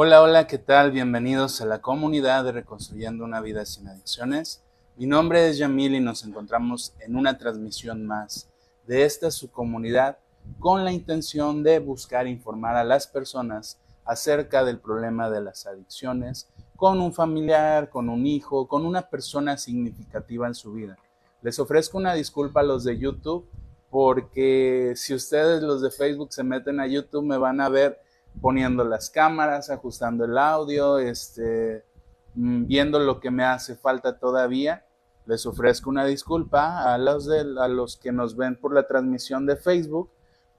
Hola, hola, ¿qué tal? Bienvenidos a la comunidad de Reconstruyendo una vida sin adicciones. Mi nombre es Yamil y nos encontramos en una transmisión más de esta su comunidad con la intención de buscar informar a las personas acerca del problema de las adicciones con un familiar, con un hijo, con una persona significativa en su vida. Les ofrezco una disculpa a los de YouTube porque si ustedes los de Facebook se meten a YouTube me van a ver poniendo las cámaras, ajustando el audio, este, mm, viendo lo que me hace falta todavía. Les ofrezco una disculpa a los, de, a los que nos ven por la transmisión de Facebook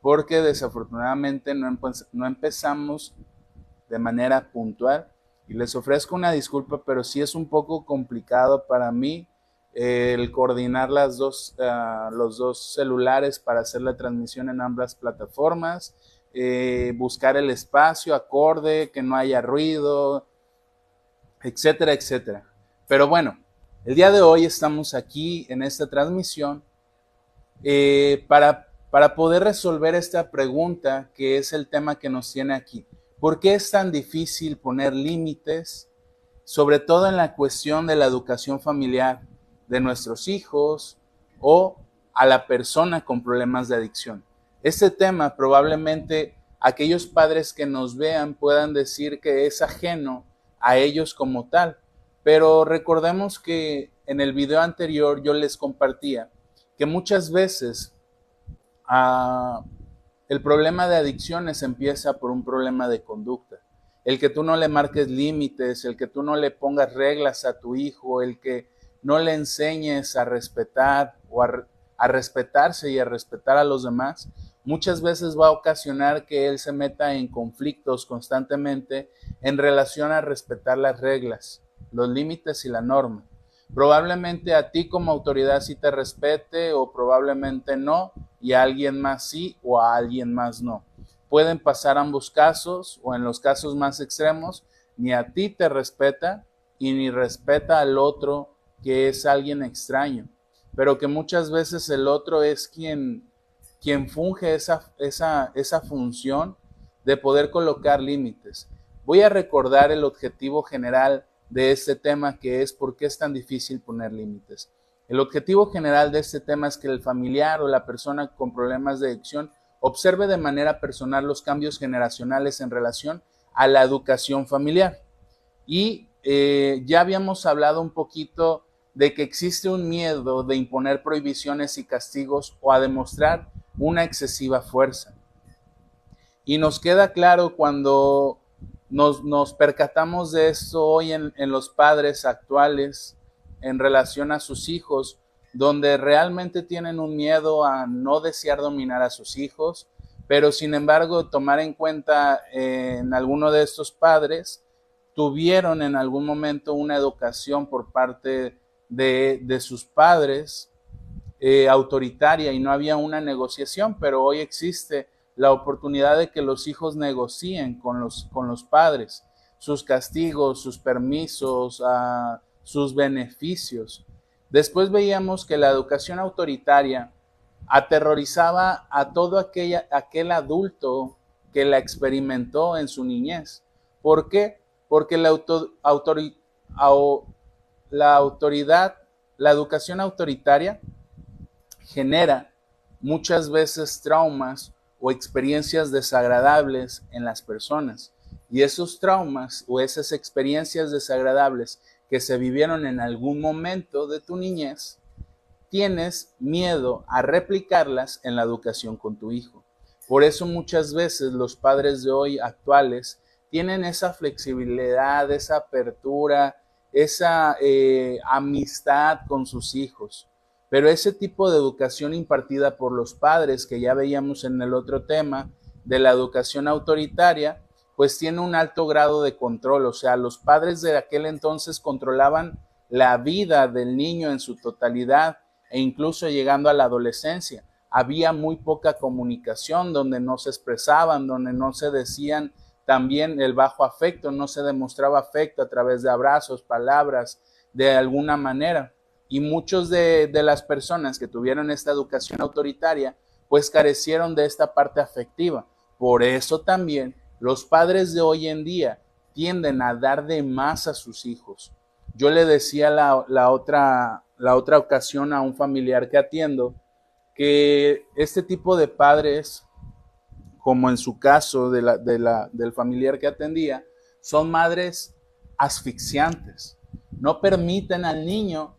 porque desafortunadamente no, empezamos de manera puntual y les ofrezco una disculpa, pero sí es un poco complicado para mí eh, el coordinar las dos, uh, los dos celulares para hacer la transmisión en ambas plataformas, eh, buscar el espacio acorde, que no haya ruido, etcétera, etcétera. Pero bueno, el día de hoy estamos aquí en esta transmisión eh, para para poder resolver esta pregunta que es el tema que nos tiene aquí. ¿Por qué es tan difícil poner límites, sobre todo en la cuestión de la educación familiar de nuestros hijos o a la persona con problemas de adicción? Este tema probablemente aquellos padres que nos vean puedan decir que es ajeno a ellos como tal, pero recordemos que en el video anterior yo les compartía que muchas veces el problema de adicciones empieza por un problema de conducta. El que tú no le marques límites, el que tú no le pongas reglas a tu hijo, el que no le enseñes a respetar o a, a respetarse y a respetar a los demás, muchas veces va a ocasionar que él se meta en conflictos constantemente en relación a respetar las reglas, los límites y la norma. Probablemente a ti como autoridad sí te respete o probablemente no, y a alguien más sí o a alguien más no. Pueden pasar ambos casos o en los casos más extremos, ni a ti te respeta y ni respeta al otro que es alguien extraño, pero que muchas veces el otro es quien, quien funge esa, esa, esa función de poder colocar límites. Voy a recordar el objetivo general de este tema que es por qué es tan difícil poner límites. El objetivo general de este tema es que el familiar o la persona con problemas de adicción observe de manera personal los cambios generacionales en relación a la educación familiar. Y eh, ya habíamos hablado un poquito de que existe un miedo de imponer prohibiciones y castigos o a demostrar una excesiva fuerza. Y nos queda claro cuando nos, percatamos de esto hoy en, los padres actuales en relación a sus hijos, donde realmente tienen un miedo a no desear dominar a sus hijos, pero sin embargo tomar en cuenta eh, en alguno de estos padres tuvieron en algún momento una educación por parte de, sus padres eh, autoritaria y no había una negociación, pero hoy existe la oportunidad de que los hijos negocien con los, con los padres sus castigos, sus permisos, uh, sus beneficios. Después veíamos que la educación autoritaria aterrorizaba a todo aquella, aquel adulto que la experimentó en su niñez. ¿Por qué? Porque la, la autoridad, la educación autoritaria genera muchas veces traumas o experiencias desagradables en las personas. Y esos traumas o esas experiencias desagradables que se vivieron en algún momento de tu niñez, tienes miedo a replicarlas en la educación con tu hijo. Por eso muchas veces los padres de hoy actuales tienen esa flexibilidad, esa apertura, esa eh, amistad con sus hijos. Pero ese tipo de educación impartida por los padres, que ya veíamos en el otro tema, de la educación autoritaria, pues tiene un alto grado de control. O sea, los padres de aquel entonces controlaban la vida del niño en su totalidad e incluso llegando a la adolescencia. Había muy poca comunicación donde no se expresaban, donde no se decían también el bajo afecto, no se demostraba afecto a través de abrazos, palabras, de alguna manera. Y muchos de, las personas que tuvieron esta educación autoritaria, pues carecieron de esta parte afectiva. Por eso también los padres de hoy en día tienden a dar de más a sus hijos. Yo le decía la, otra, la otra ocasión a un familiar que atiendo que este tipo de padres, como en su caso de la, del familiar que atendía, son madres asfixiantes. No permiten al niño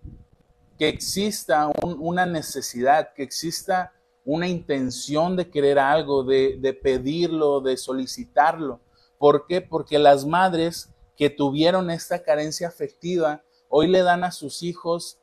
que exista una necesidad, que exista una intención de querer algo, de, pedirlo, de solicitarlo. ¿Por qué? Porque las madres que tuvieron esta carencia afectiva hoy le dan a sus hijos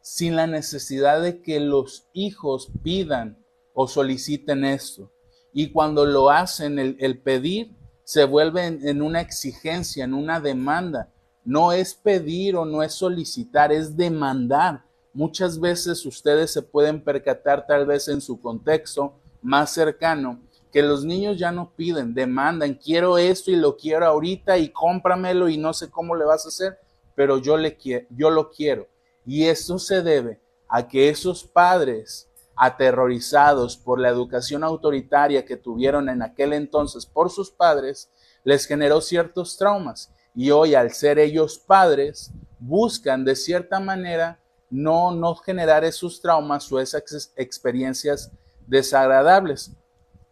sin la necesidad de que los hijos pidan o soliciten esto. Y cuando lo hacen, el, pedir se vuelve en, una exigencia, en una demanda. No es pedir o no es solicitar, es demandar. Muchas veces ustedes se pueden percatar tal vez en su contexto más cercano que los niños ya no piden, demandan, quiero esto y lo quiero ahorita y cómpramelo y no sé cómo le vas a hacer, pero yo, le yo lo quiero. Y esto se debe a que esos padres aterrorizados por la educación autoritaria que tuvieron en aquel entonces por sus padres, les generó ciertos traumas. Y hoy, al ser ellos padres, buscan de cierta manera no, no generar esos traumas o esas experiencias desagradables.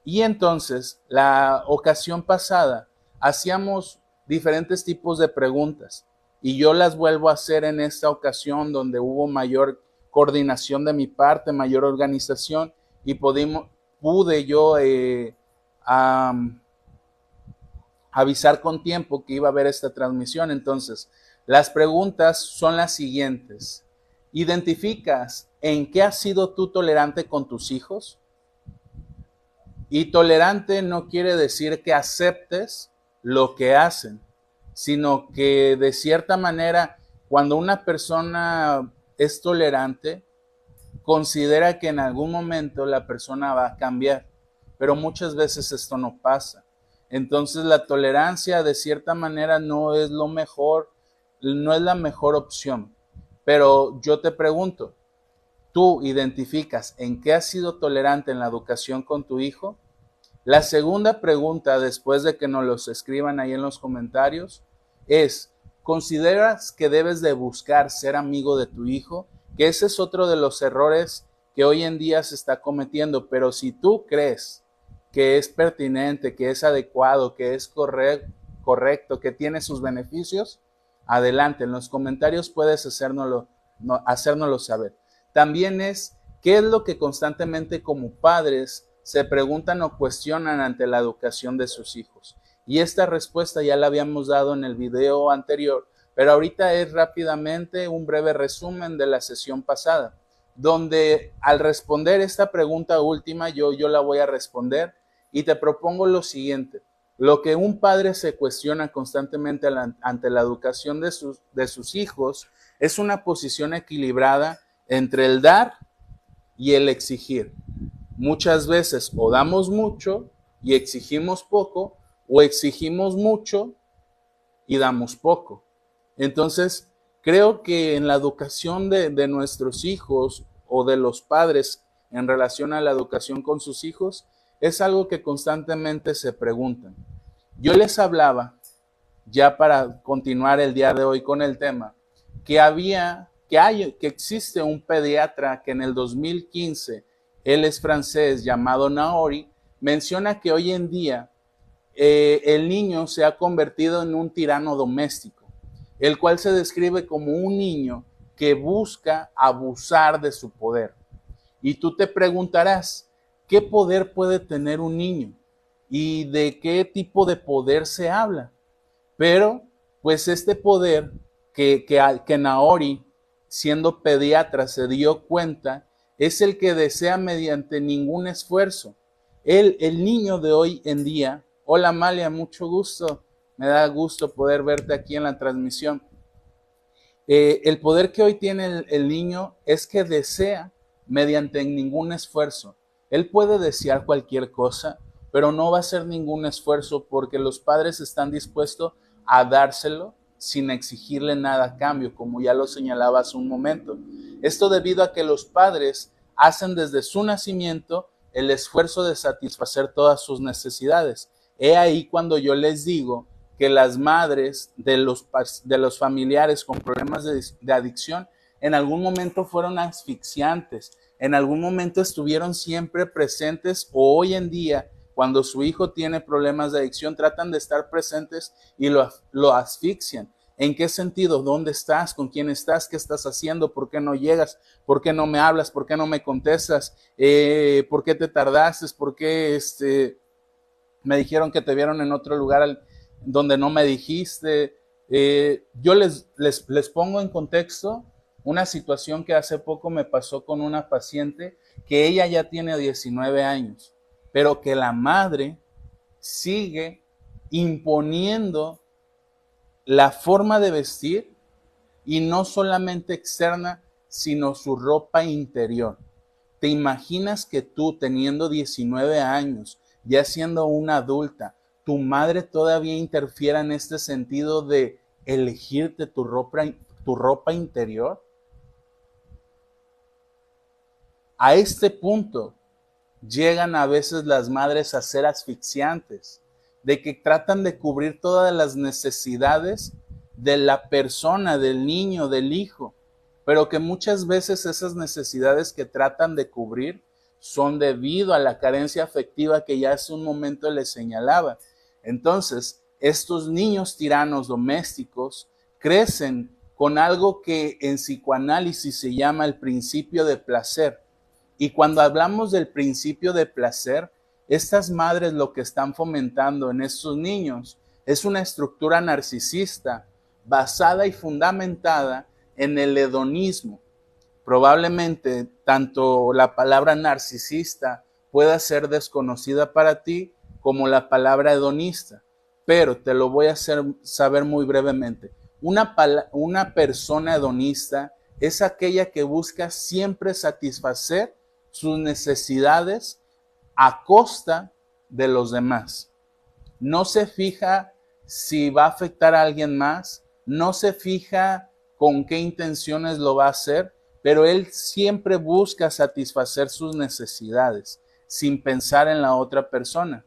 Y entonces, la ocasión pasada, hacíamos diferentes tipos de preguntas y yo las vuelvo a hacer en esta ocasión donde hubo mayor coordinación de mi parte, mayor organización y pude yo eh, avisar con tiempo que iba a haber esta transmisión. Entonces, las preguntas son las siguientes. ¿Identificas en qué has sido tú tolerante con tus hijos? Y tolerante no quiere decir que aceptes lo que hacen, sino que de cierta manera, cuando una persona es tolerante, considera que en algún momento la persona va a cambiar, pero muchas veces esto no pasa. Entonces la tolerancia de cierta manera no es lo mejor, no es la mejor opción. Pero yo te pregunto, tú identificas en qué has sido tolerante en la educación con tu hijo? La segunda pregunta, después de que nos los escriban ahí en los comentarios, es, ¿consideras que debes de buscar ser amigo de tu hijo? Que ese es otro de los errores que hoy en día se está cometiendo, pero si tú crees que es pertinente, que es adecuado, que es correcto, que tiene sus beneficios, adelante, en los comentarios puedes hacérnoslo, hacérnoslo saber. También es qué es lo que constantemente como padres se preguntan o cuestionan ante la educación de sus hijos. Y esta respuesta ya la habíamos dado en el video anterior, pero ahorita es rápidamente un breve resumen de la sesión pasada, donde al responder esta pregunta última, yo, yo la voy a responder y te propongo lo siguiente. Lo que un padre se cuestiona constantemente ante la educación de sus, hijos es una posición equilibrada entre el dar y el exigir. Muchas veces o damos mucho y exigimos poco, o exigimos mucho y damos poco. Entonces, creo que en la educación de, de nuestros hijos o de los padres en relación a la educación con sus hijos, es algo que constantemente se preguntan. Yo les hablaba, ya para continuar el día de hoy con el tema, que había, que hay, que existe un pediatra que en el 2015, él es francés, llamado Naori, menciona que hoy en día eh, el niño se ha convertido en un tirano doméstico, el cual se describe como un niño que busca abusar de su poder. Y tú te preguntarás, ¿Qué poder puede tener un niño? ¿Y de qué tipo de poder se habla? Pero, pues este poder que, que, Naori, siendo pediatra, se dio cuenta, es el que desea mediante ningún esfuerzo. El, el niño de hoy en día, hola Malia, mucho gusto, me da gusto poder verte aquí en la transmisión. Eh, el poder que hoy tiene el niño es que desea mediante ningún esfuerzo. Él puede desear cualquier cosa, pero no va a hacer ningún esfuerzo porque los padres están dispuestos a dárselo sin exigirle nada a cambio, como ya lo señalaba hace un momento. Esto debido a que los padres hacen desde su nacimiento el esfuerzo de satisfacer todas sus necesidades. He ahí cuando yo les digo que las madres de los, de los familiares con problemas de, de adicción en algún momento fueron asfixiantes, en algún momento estuvieron siempre presentes o hoy en día, cuando su hijo tiene problemas de adicción, tratan de estar presentes y lo, asfixian. ¿En qué sentido? ¿Dónde estás? ¿Con quién estás? ¿Qué estás haciendo? ¿Por qué no llegas? ¿Por qué no me hablas? ¿Por qué no me contestas? Eh, ¿Por qué te tardaste? ¿Por qué este, me dijeron que te vieron en otro lugar donde no me dijiste? Eh, yo les pongo en contexto una situación que hace poco me pasó con una paciente que ella ya tiene 19 años, pero que la madre sigue imponiendo la forma de vestir y no solamente externa, sino su ropa interior. ¿Te imaginas que tú teniendo 19 años, ya siendo una adulta, tu madre todavía interfiera en este sentido de elegirte tu ropa, tu ropa interior? A este punto llegan a veces las madres a ser asfixiantes de que tratan de cubrir todas las necesidades de la persona, del niño, del hijo, pero que muchas veces esas necesidades que tratan de cubrir son debido a la carencia afectiva que ya hace un momento les señalaba. Entonces, estos niños tiranos domésticos crecen con algo que en psicoanálisis se llama el principio de placer. Y cuando hablamos del principio de placer, estas madres lo que están fomentando en estos niños es una estructura narcisista basada y fundamentada en el hedonismo. Probablemente tanto la palabra narcisista pueda ser desconocida para ti como la palabra hedonista, pero te lo voy a hacer saber muy brevemente. Una, persona hedonista es aquella que busca siempre satisfacer sus necesidades a costa de los demás. No se fija si va a afectar a alguien más, no se fija con qué intenciones lo va a hacer, pero él siempre busca satisfacer sus necesidades sin pensar en la otra persona.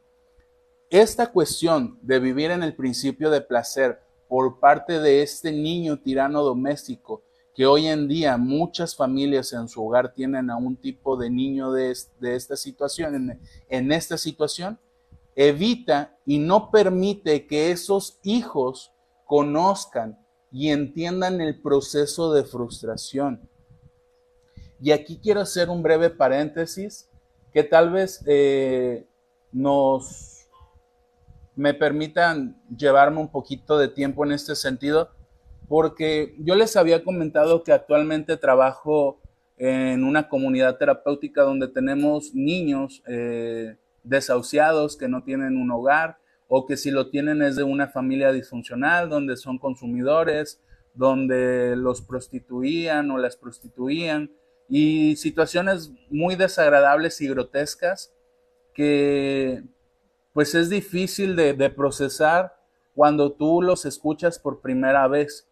Esta cuestión de vivir en el principio de placer por parte de este niño tirano doméstico que hoy en día muchas familias en su hogar tienen a un tipo de niño de, esta situación, en, en esta situación, evita y no permite que esos hijos conozcan y entiendan el proceso de frustración. Y aquí quiero hacer un breve paréntesis que tal vez eh, nos me permitan llevarme un poquito de tiempo en este sentido porque yo les había comentado que actualmente trabajo en una comunidad terapéutica donde tenemos niños eh, desahuciados que no tienen un hogar o que si lo tienen es de una familia disfuncional, donde son consumidores, donde los prostituían o las prostituían y situaciones muy desagradables y grotescas que pues es difícil de, de procesar cuando tú los escuchas por primera vez.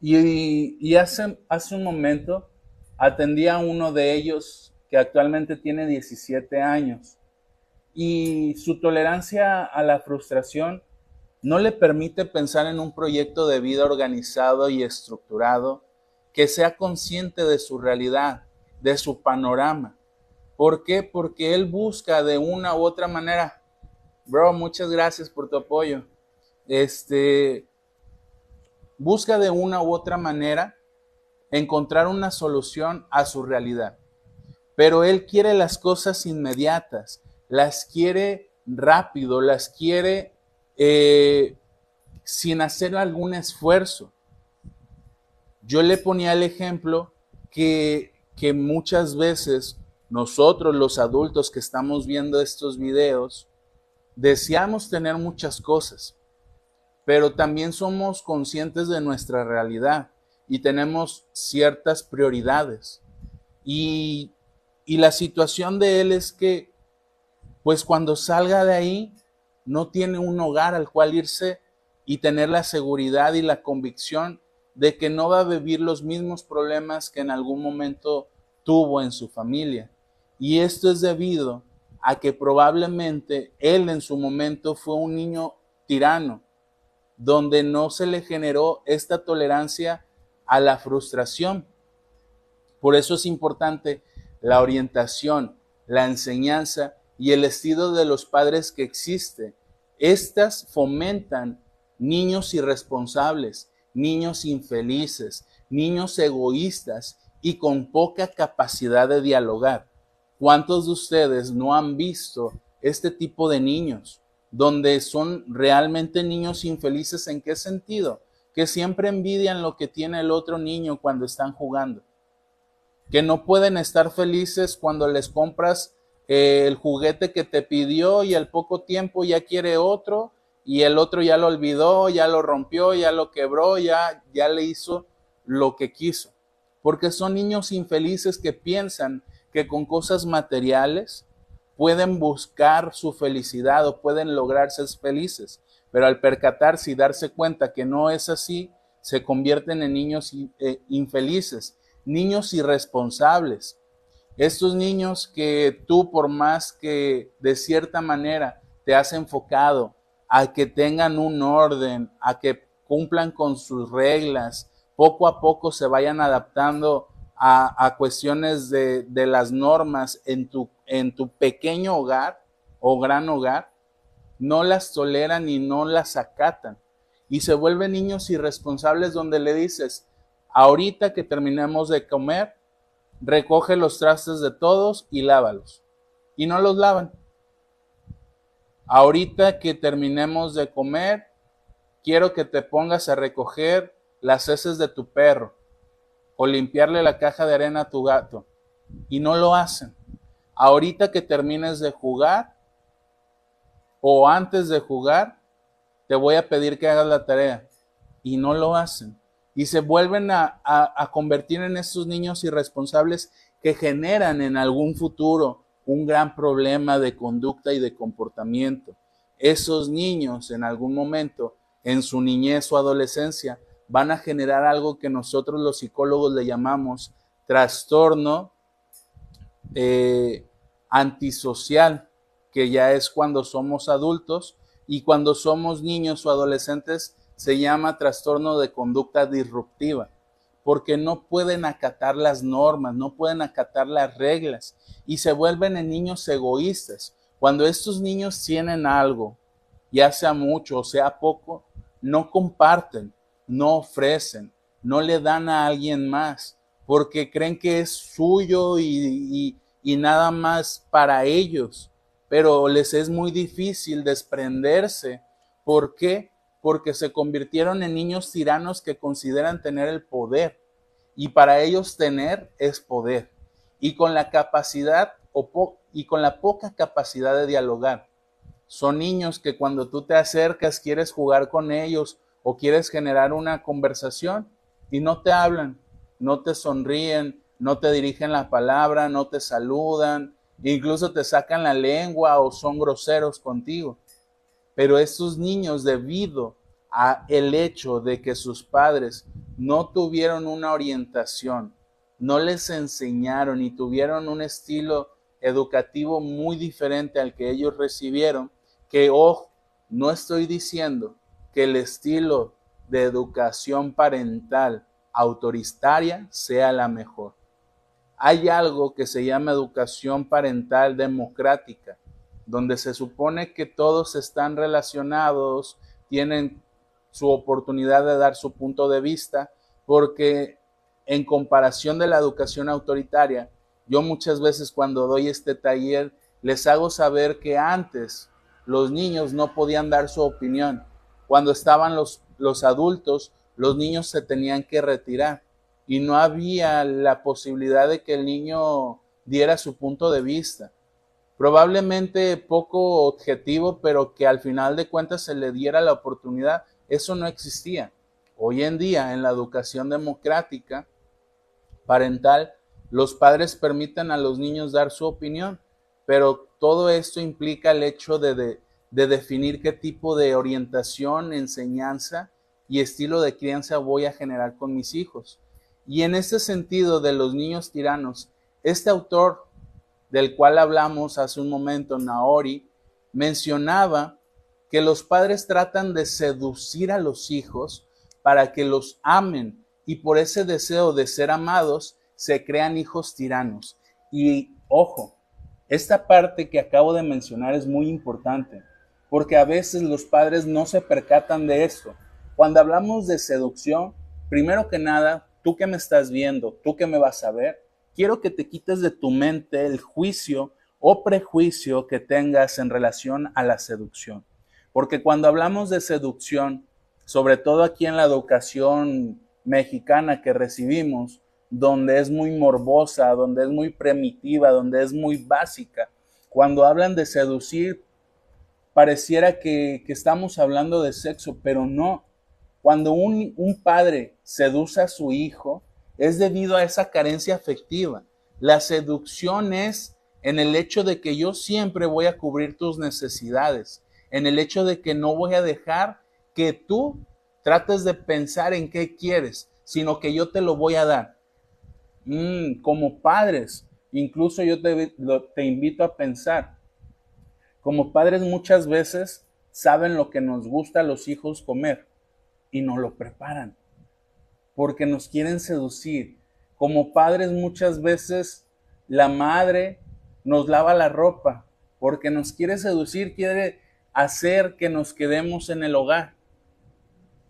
Y, hace, hace un momento atendí a uno de ellos que actualmente tiene 17 años y su tolerancia a la frustración no le permite pensar en un proyecto de vida organizado y estructurado que sea consciente de su realidad, de su panorama. ¿Por qué? Porque él busca de una u otra manera. Bro, muchas gracias por tu apoyo. Este, busca de una u otra manera encontrar una solución a su realidad. Pero él quiere las cosas inmediatas, las quiere rápido, las quiere eh, sin hacer algún esfuerzo. Yo le ponía el ejemplo que, que muchas veces nosotros los adultos que estamos viendo estos videos deseamos tener muchas cosas, pero también somos conscientes de nuestra realidad y tenemos ciertas prioridades. Y, la situación de él es que, pues cuando salga de ahí, no tiene un hogar al cual irse y tener la seguridad y la convicción de que no va a vivir los mismos problemas que en algún momento tuvo en su familia. Y esto es debido a que probablemente él en su momento fue un niño tirano, donde no se le generó esta tolerancia a la frustración. Por eso es importante la orientación, la enseñanza y el estilo de los padres que existe. Estas fomentan niños irresponsables, niños infelices, niños egoístas y con poca capacidad de dialogar. ¿Cuántos de ustedes no han visto este tipo de niños, donde son realmente niños infelices? ¿En qué sentido? Que siempre envidian lo que tiene el otro niño cuando están jugando. Que no pueden estar felices cuando les compras eh, el juguete que te pidió y al poco tiempo ya quiere otro y el otro ya lo olvidó, ya lo rompió, ya lo quebró, ya, ya le hizo lo que quiso. Porque son niños infelices que piensan que con cosas materiales pueden buscar su felicidad o pueden lograr ser felices. Pero al percatarse y darse cuenta que no es así, se convierten en niños eh, infelices, niños irresponsables. Estos niños que tú por más que de cierta manera te has enfocado a que tengan un orden, a que cumplan con sus reglas, poco a poco se vayan adaptando a, cuestiones de, de, las normas en tu, en tu pequeño hogar o gran hogar, no las toleran y no las acatan. Y se vuelven niños irresponsables donde le dices, ahorita que terminemos de comer, recoge los trastes de todos y lávalos. Y no los lavan. Ahorita que terminemos de comer, quiero que te pongas a recoger las heces de tu perro o limpiarle la caja de arena a tu gato. Y no lo hacen. Ahorita que termines de jugar o antes de jugar, te voy a pedir que hagas la tarea. Y no lo hacen. Y se vuelven a, a convertir en estos niños irresponsables que generan en algún futuro un gran problema de conducta y de comportamiento. Esos niños en algún momento, en su niñez o adolescencia, van a generar algo que nosotros los psicólogos le llamamos trastorno eh, antisocial, que ya es cuando somos adultos y cuando somos niños o adolescentes se llama trastorno de conducta disruptiva, porque no pueden acatar las normas, no pueden acatar las reglas y se vuelven en niños egoístas. Cuando estos niños tienen algo, ya sea mucho o sea poco, no comparten, no ofrecen, no le dan a alguien más, porque creen que es suyo y, nada más para ellos. Pero les es muy difícil desprenderse. ¿Por qué? Porque se convirtieron en niños tiranos que consideran tener el poder. Y para ellos tener es poder. Y con la capacidad o y con la poca capacidad de dialogar. Son niños que cuando tú te acercas quieres jugar con ellos o quieres generar una conversación y no te hablan, no te sonríen, no te dirigen la palabra, no te saludan, incluso te sacan la lengua o son groseros contigo. Pero estos niños, debido a el hecho de que sus padres no tuvieron una orientación, no les enseñaron y tuvieron un estilo educativo muy diferente al que ellos recibieron, que, ojo, no estoy diciendo que el estilo de educación parental autoritaria sea la mejor. Hay algo que se llama educación parental democrática, donde se supone que todos están relacionados, tienen su oportunidad de dar su punto de vista, porque en comparación de la educación autoritaria, yo muchas veces cuando doy este taller les hago saber que antes los niños no podían dar su opinión, cuando estaban los, los adultos, los niños se tenían que retirar y no había la posibilidad de que el niño diera su punto de vista. Probablemente poco objetivo, pero que al final de cuentas se le diera la oportunidad, eso no existía. Hoy en día, en la educación democrática parental, los padres permiten a los niños dar su opinión, pero todo esto implica el hecho de, de definir qué tipo de orientación, enseñanza y estilo de crianza voy a generar con mis hijos. Y en este sentido de los niños tiranos, este autor del cual hablamos hace un momento, Naori, mencionaba que los padres tratan de seducir a los hijos para que los amen y por ese deseo de ser amados se crean hijos tiranos. Y ojo, esta parte que acabo de mencionar es muy importante porque a veces los padres no se percatan de esto. Cuando hablamos de seducción, primero que nada, tú que me estás viendo, tú que me vas a ver, quiero que te quites de tu mente el juicio o prejuicio que tengas en relación a la seducción. Porque cuando hablamos de seducción, sobre todo aquí en la educación mexicana que recibimos, donde es muy morbosa, donde es muy primitiva, donde es muy básica, cuando hablan de seducir, pareciera que, estamos hablando de sexo, pero no. Cuando un, padre seduce a su hijo, es debido a esa carencia afectiva. La seducción es en el hecho de que yo siempre voy a cubrir tus necesidades, en el hecho de que no voy a dejar que tú trates de pensar en qué quieres, sino que yo te lo voy a dar. Mm, como padres, incluso yo te invito a pensar, como padres muchas veces saben lo que nos gusta a los hijos comer y no lo preparan porque nos quieren seducir. Como padres muchas veces la madre nos lava la ropa porque nos quiere seducir, quiere hacer que nos quedemos en el hogar.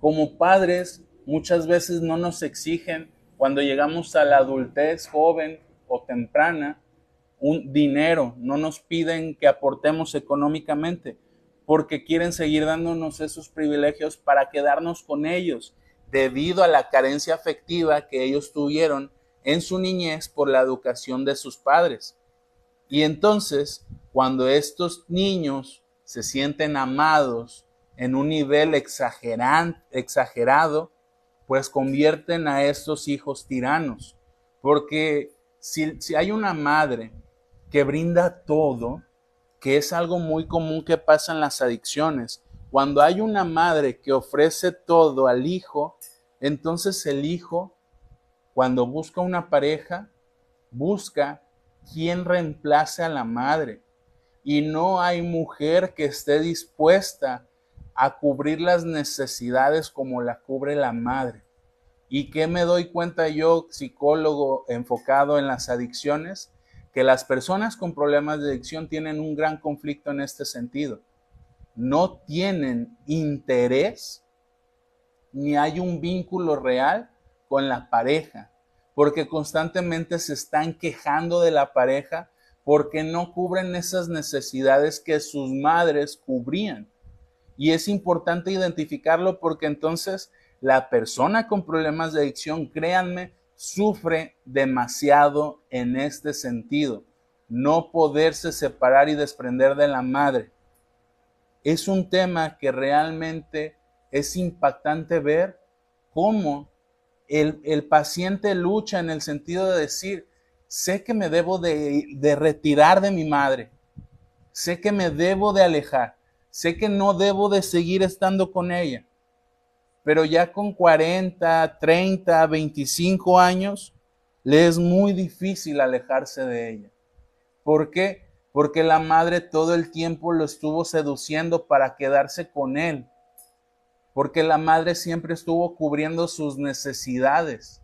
Como padres muchas veces no nos exigen cuando llegamos a la adultez joven o temprana un dinero, no nos piden que aportemos económicamente, porque quieren seguir dándonos esos privilegios para quedarnos con ellos, debido a la carencia afectiva que ellos tuvieron en su niñez por la educación de sus padres. Y entonces, cuando estos niños se sienten amados en un nivel exagerado, pues convierten a estos hijos tiranos. Porque si, si hay una madre que brinda todo, que es algo muy común que pasa en las adicciones. Cuando hay una madre que ofrece todo al hijo, entonces el hijo, cuando busca una pareja, busca quien reemplace a la madre. Y no hay mujer que esté dispuesta a cubrir las necesidades como la cubre la madre. ¿Y qué me doy cuenta yo, psicólogo enfocado en las adicciones? Que las personas con problemas de adicción tienen un gran conflicto en este sentido. No tienen interés ni hay un vínculo real con la pareja, porque constantemente se están quejando de la pareja porque no cubren esas necesidades que sus madres cubrían. Y es importante identificarlo porque entonces la persona con problemas de adicción, créanme, sufre demasiado en este sentido, no poderse separar y desprender de la madre. Es un tema que realmente es impactante ver cómo el, paciente lucha en el sentido de decir, sé que me debo de, de retirar de mi madre, sé que me debo de alejar, sé que no debo de seguir estando con ella, pero ya con 40, 30, 25 años, le es muy difícil alejarse de ella. ¿Por qué? Porque la madre todo el tiempo lo estuvo seduciendo para quedarse con él. Porque la madre siempre estuvo cubriendo sus necesidades.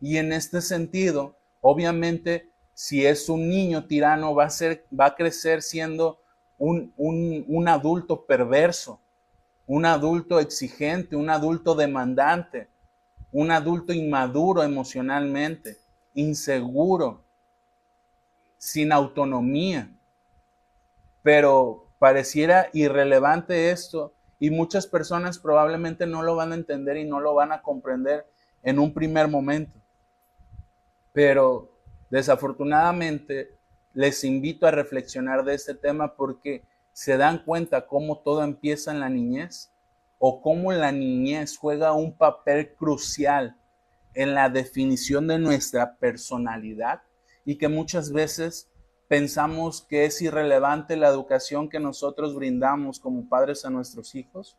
Y en este sentido, obviamente, si es un niño tirano, va a, ser, va a crecer siendo un, un, un adulto perverso un adulto exigente, un adulto demandante, un adulto inmaduro emocionalmente, inseguro, sin autonomía. Pero pareciera irrelevante esto y muchas personas probablemente no lo van a entender y no lo van a comprender en un primer momento. Pero desafortunadamente les invito a reflexionar de este tema porque se dan cuenta cómo todo empieza en la niñez o cómo la niñez juega un papel crucial en la definición de nuestra personalidad y que muchas veces pensamos que es irrelevante la educación que nosotros brindamos como padres a nuestros hijos.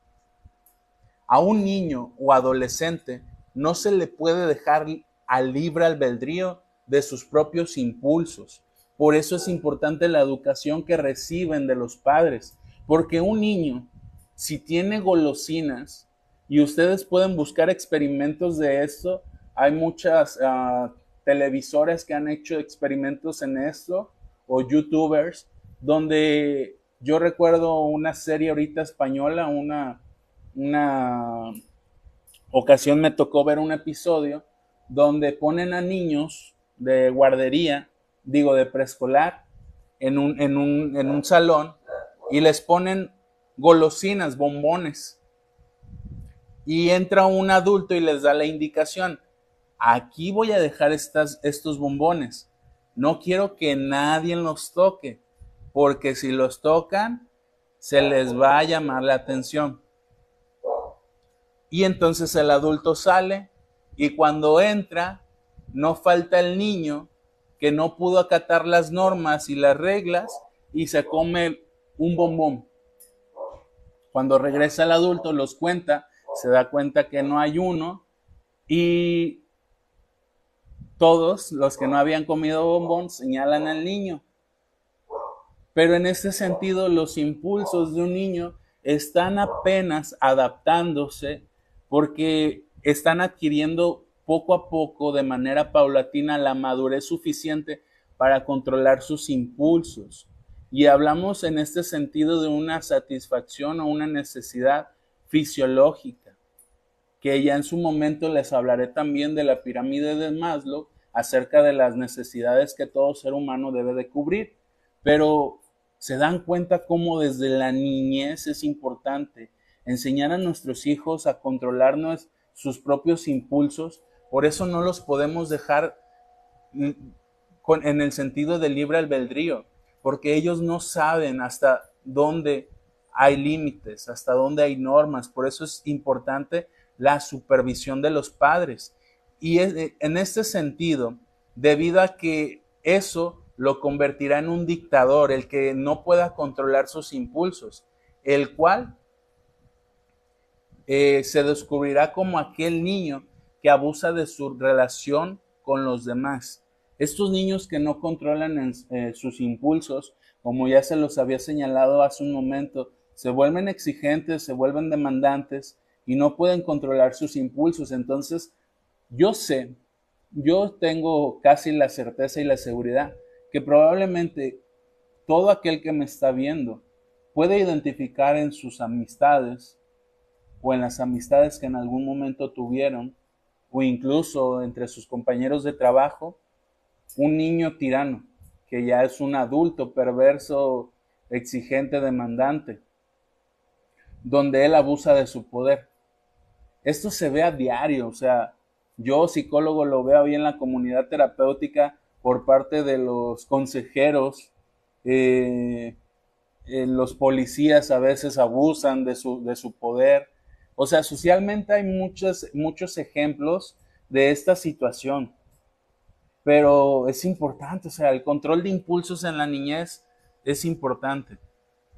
A un niño o adolescente no se le puede dejar al libre albedrío de sus propios impulsos. Por eso es importante la educación que reciben de los padres, porque un niño si tiene golosinas, y ustedes pueden buscar experimentos de esto, hay muchas uh, televisores que han hecho experimentos en esto, o youtubers, donde yo recuerdo una serie ahorita española, una, una ocasión me tocó ver un episodio donde ponen a niños de guardería, digo de preescolar, en un, en un, en un salón y les ponen golosinas, bombones. Y entra un adulto y les da la indicación, aquí voy a dejar estas, estos bombones. No quiero que nadie los toque, porque si los tocan, se les va a llamar la atención. Y entonces el adulto sale y cuando entra, no falta el niño que no pudo acatar las normas y las reglas y se come un bombón. Cuando regresa el adulto, los cuenta, se da cuenta que no hay uno y todos los que no habían comido bombón señalan al niño. Pero en este sentido, los impulsos de un niño están apenas adaptándose porque están adquiriendo poco a poco, de manera paulatina, la madurez suficiente para controlar sus impulsos. Y hablamos en este sentido de una satisfacción o una necesidad fisiológica, que ya en su momento les hablaré también de la pirámide de Maslow acerca de las necesidades que todo ser humano debe de cubrir. Pero se dan cuenta cómo desde la niñez es importante enseñar a nuestros hijos a controlarnos sus propios impulsos. Por eso no los podemos dejar mm, en el sentido del libre albedrío porque ellos no saben hasta dónde hay límites, hasta dónde hay normas. Por eso es importante la supervisión de los padres. Y en este sentido, debido a que eso lo convertirá en un dictador, el que no pueda controlar sus impulsos, el cual eh, se descubrirá como aquel niño que abusa de su relación con los demás. Estos niños que no controlan eh, sus impulsos, como ya se los había señalado hace un momento, se vuelven exigentes, se vuelven demandantes y no pueden controlar sus impulsos. Entonces, yo sé, yo tengo casi la certeza y la seguridad que probablemente todo aquel que me está viendo puede identificar en sus amistades o en las amistades que en algún momento tuvieron o incluso entre sus compañeros de trabajo un niño tirano, que ya es un adulto perverso, exigente, demandante, donde él abusa de su poder. Esto se ve a diario, o sea, yo psicólogo lo veo ahí en la comunidad terapéutica por parte de los consejeros, eh, eh, los policías a veces abusan de su, de su poder. O sea, socialmente hay muchos, muchos ejemplos de esta situación pero es importante, o sea, el control de impulsos en la niñez es importante.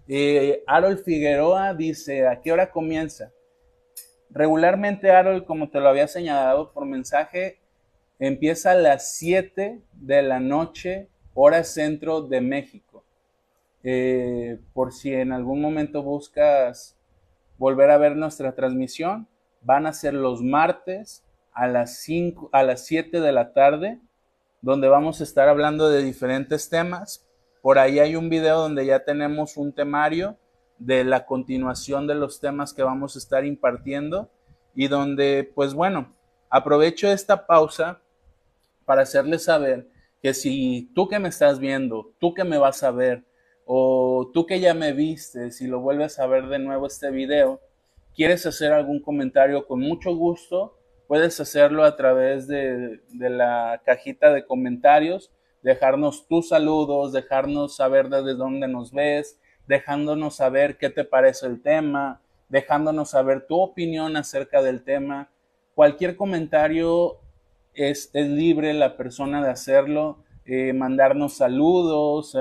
Eh, Harold Figueroa dice, ¿a qué hora comienza? Regularmente, Harold, como te lo había señalado por mensaje, empieza a las 7 de la noche, hora centro de México. Eh, por si en algún momento buscas volver a ver nuestra transmisión, van a ser los martes a las, 5, a las 7 de la tarde donde vamos a estar hablando de diferentes temas. Por ahí hay un video donde ya tenemos un temario de la continuación de los temas que vamos a estar impartiendo y donde, pues bueno, aprovecho esta pausa para hacerles saber que si tú que me estás viendo, tú que me vas a ver, o tú que ya me viste, si lo vuelves a ver de nuevo este video, quieres hacer algún comentario con mucho gusto, Puedes hacerlo a través de, la cajita de comentarios, dejarnos tus saludos, dejarnos saber desde dónde nos ves, dejándonos saber qué te parece el tema, dejándonos saber tu opinión acerca del tema. Cualquier comentario es, libre la persona de hacerlo, eh, mandarnos saludos,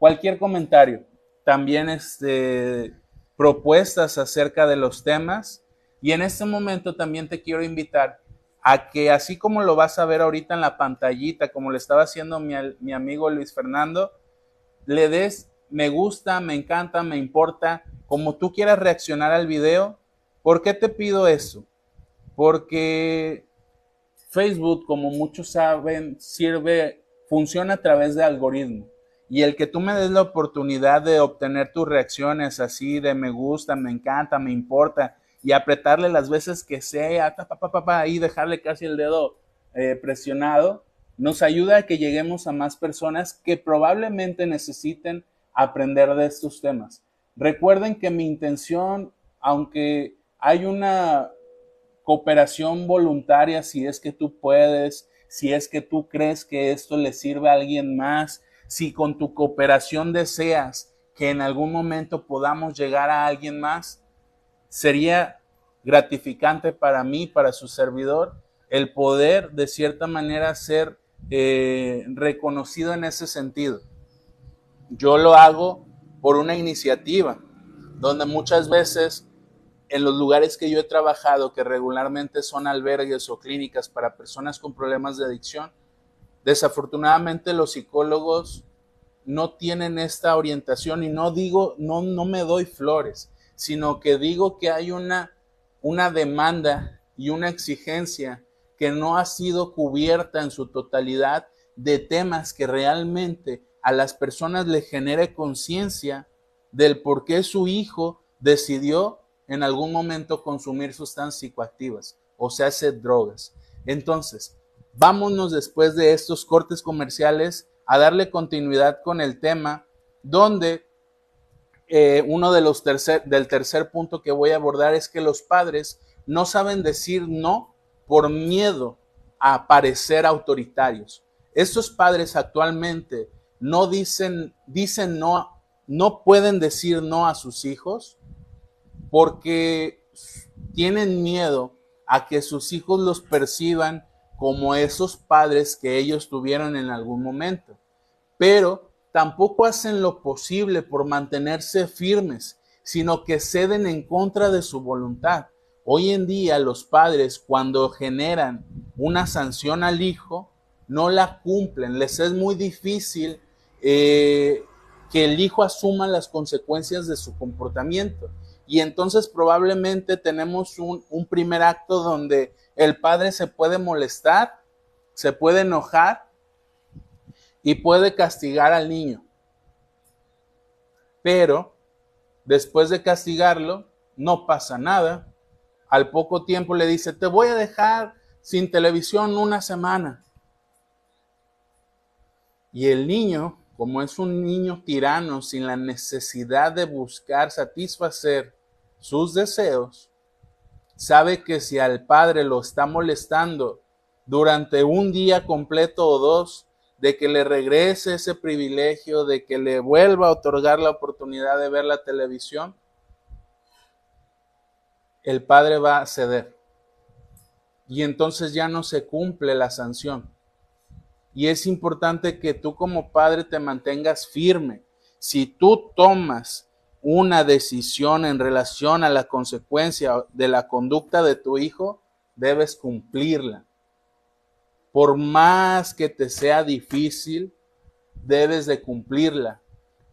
cualquier comentario. También este, propuestas acerca de los temas y en este momento también te quiero invitar a que así como lo vas a ver ahorita en la pantallita, como le estaba haciendo mi, amigo Luis Fernando, le des me gusta, me encanta, me importa, como tú quieras reaccionar al video. ¿Por qué te pido eso? Porque Facebook, como muchos saben, sirve, funciona a través de algoritmos. Y el que tú me des la oportunidad de obtener tus reacciones así de me gusta, me encanta, me importa, y apretarle las veces que sea, y dejarle casi el dedo eh, presionado, nos ayuda a que lleguemos a más personas que probablemente necesiten aprender de estos temas. Recuerden que mi intención, aunque hay una cooperación voluntaria, si es que tú puedes, si es que tú crees que esto le sirve a alguien más, si con tu cooperación deseas que en algún momento podamos llegar a alguien más, sería gratificante para mí, para su servidor, el poder de cierta manera ser eh, reconocido en ese sentido. Yo lo hago por una iniciativa, donde muchas veces en los lugares que yo he trabajado, que regularmente son albergues o clínicas para personas con problemas de adicción, Desafortunadamente los psicólogos no tienen esta orientación y no digo, no, no me doy flores, sino que digo que hay una, una demanda y una exigencia que no ha sido cubierta en su totalidad de temas que realmente a las personas le genere conciencia del por qué su hijo decidió en algún momento consumir sustancias psicoactivas, o sea, hacer drogas. Entonces, vámonos después de estos cortes comerciales a darle continuidad con el tema, donde eh, uno de los tercer, del tercer punto que voy a abordar es que los padres no saben decir no por miedo a parecer autoritarios. Estos padres actualmente no dicen, dicen no, no pueden decir no a sus hijos porque tienen miedo a que sus hijos los perciban como esos padres que ellos tuvieron en algún momento, pero tampoco hacen lo posible por mantenerse firmes, sino que ceden en contra de su voluntad. Hoy en día los padres cuando generan una sanción al hijo, no la cumplen, les es muy difícil eh, que el hijo asuma las consecuencias de su comportamiento. Y entonces probablemente tenemos un, un primer acto donde el padre se puede molestar, se puede enojar y puede castigar al niño. Pero después de castigarlo, no pasa nada. Al poco tiempo le dice, te voy a dejar sin televisión una semana. Y el niño, como es un niño tirano sin la necesidad de buscar satisfacer sus deseos, sabe que si al padre lo está molestando durante un día completo o dos, de que le regrese ese privilegio, de que le vuelva a otorgar la oportunidad de ver la televisión, el padre va a ceder. Y entonces ya no se cumple la sanción. Y es importante que tú como padre te mantengas firme. Si tú tomas una decisión en relación a la consecuencia de la conducta de tu hijo, debes cumplirla. Por más que te sea difícil, debes de cumplirla,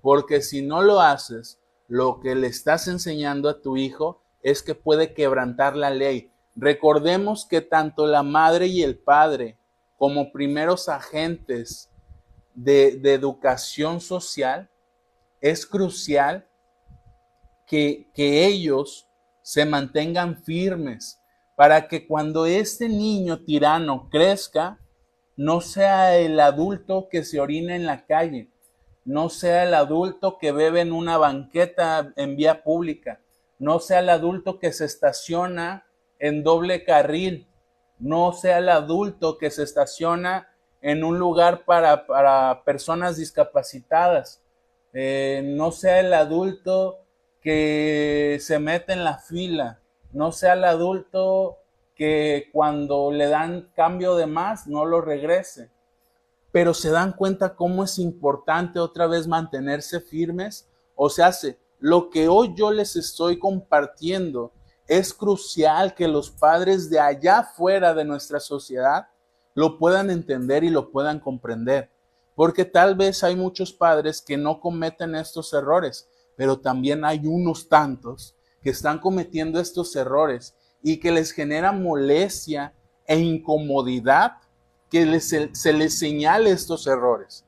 porque si no lo haces, lo que le estás enseñando a tu hijo es que puede quebrantar la ley. Recordemos que tanto la madre y el padre, como primeros agentes de, de educación social, es crucial que, ellos se mantengan firmes para que cuando este niño tirano crezca, no sea el adulto que se orina en la calle, no sea el adulto que bebe en una banqueta en vía pública, no sea el adulto que se estaciona en doble carril, no sea el adulto que se estaciona en un lugar para, personas discapacitadas, eh, no sea el adulto que se mete en la fila, no sea el adulto que cuando le dan cambio de más no lo regrese. Pero se dan cuenta cómo es importante otra vez mantenerse firmes. O sea, lo que hoy yo les estoy compartiendo es crucial que los padres de allá fuera de nuestra sociedad lo puedan entender y lo puedan comprender. Porque tal vez hay muchos padres que no cometen estos errores, pero también hay unos tantos que están cometiendo estos errores y que les genera molestia e incomodidad que se les señale estos errores.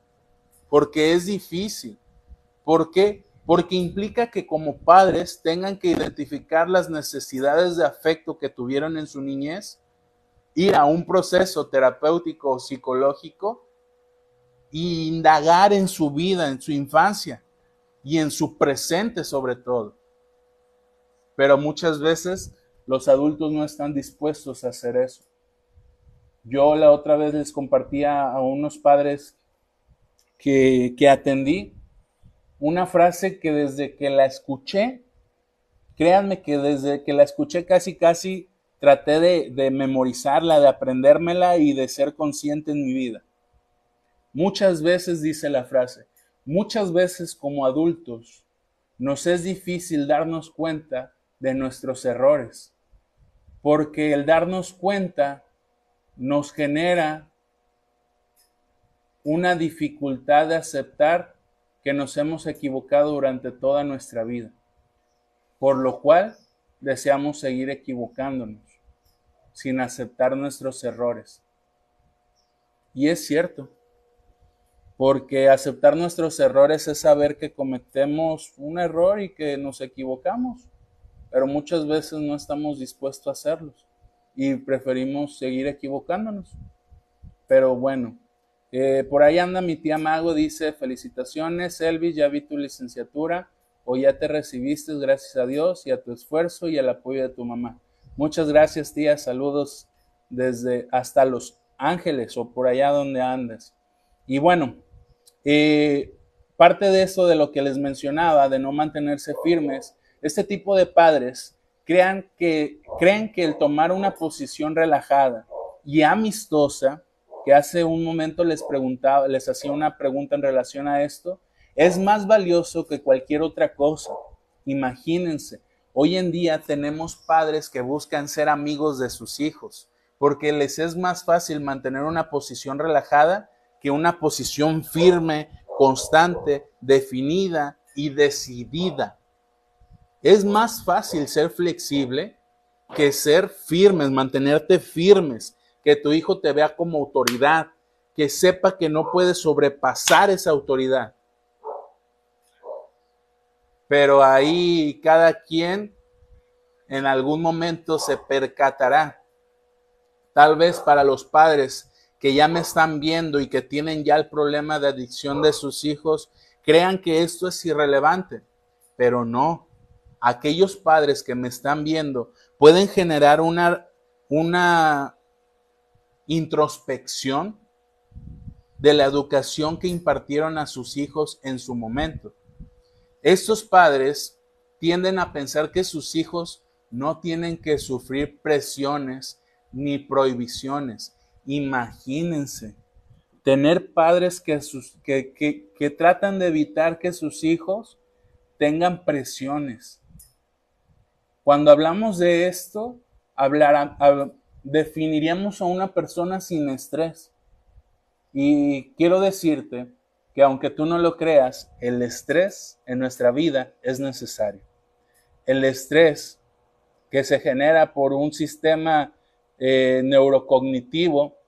Porque es difícil. ¿Por qué? Porque implica que como padres tengan que identificar las necesidades de afecto que tuvieron en su niñez, ir a un proceso terapéutico o psicológico y indagar en su vida, en su infancia y en su presente sobre todo. Pero muchas veces los adultos no están dispuestos a hacer eso. Yo la otra vez les compartía a unos padres que, que atendí una frase que desde que la escuché, créanme que desde que la escuché casi casi traté de, de memorizarla, de aprendérmela y de ser consciente en mi vida. Muchas veces dice la frase, muchas veces como adultos nos es difícil darnos cuenta de nuestros errores, porque el darnos cuenta nos genera una dificultad de aceptar que nos hemos equivocado durante toda nuestra vida, por lo cual deseamos seguir equivocándonos sin aceptar nuestros errores. Y es cierto, porque aceptar nuestros errores es saber que cometemos un error y que nos equivocamos, pero muchas veces no estamos dispuestos a hacerlos y preferimos seguir equivocándonos. Pero bueno, eh, por ahí anda mi tía Mago, dice, felicitaciones, Elvis, ya vi tu licenciatura o ya te recibiste, gracias a Dios y a tu esfuerzo y al apoyo de tu mamá. Muchas gracias, tía, saludos desde hasta Los Ángeles o por allá donde andes. Y bueno, parte de eso de lo que les mencionaba, de no mantenerse firmes, este tipo de padres crean que, creen que el tomar una posición relajada y amistosa, que hace un momento les preguntaba, les hacía una pregunta en relación a esto, es más valioso que cualquier otra cosa. Imagínense, hoy en día tenemos padres que buscan ser amigos de sus hijos, porque les es más fácil mantener una posición relajada que una posición firme, constante, definida y decidida. Es más fácil ser flexible que ser firmes, mantenerte firmes, que tu hijo te vea como autoridad, que sepa que no puedes sobrepasar esa autoridad. Pero ahí cada quien en algún momento se percatará. Tal vez para los padres que ya me están viendo y que tienen ya el problema de adicción de sus hijos, crean que esto es irrelevante, pero no. Aquellos padres que me están viendo pueden generar una, una introspección de la educación que impartieron a sus hijos en su momento. Estos padres tienden a pensar que sus hijos no tienen que sufrir presiones ni prohibiciones, Imagínense tener padres que, sus, que, que, tratan de evitar que sus hijos tengan presiones. Cuando hablamos de esto, hablar, definiríamos a una persona sin estrés. Y quiero decirte que aunque tú no lo creas, el estrés en nuestra vida es necesario. El estrés que se genera por un sistema eh, neurocognitivo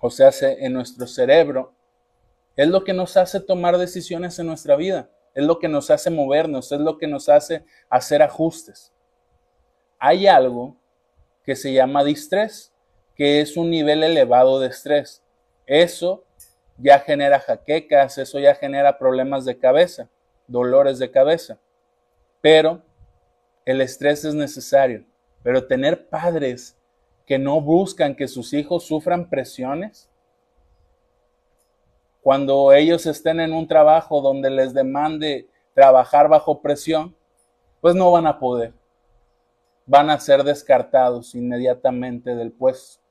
o sea, en nuestro cerebro, es lo que nos hace tomar decisiones en nuestra vida, es lo que nos hace movernos, es lo que nos hace hacer ajustes. Hay algo que se llama distrés, que es un nivel elevado de estrés. Eso ya genera jaquecas, eso ya genera problemas de cabeza, dolores de cabeza. Pero el estrés es necesario. Pero tener padres que no buscan que sus hijos sufran presiones? Cuando ellos estén en un trabajo donde les demande trabajar bajo presión, pues no van a poder. Van a ser descartados inmediatamente del puesto.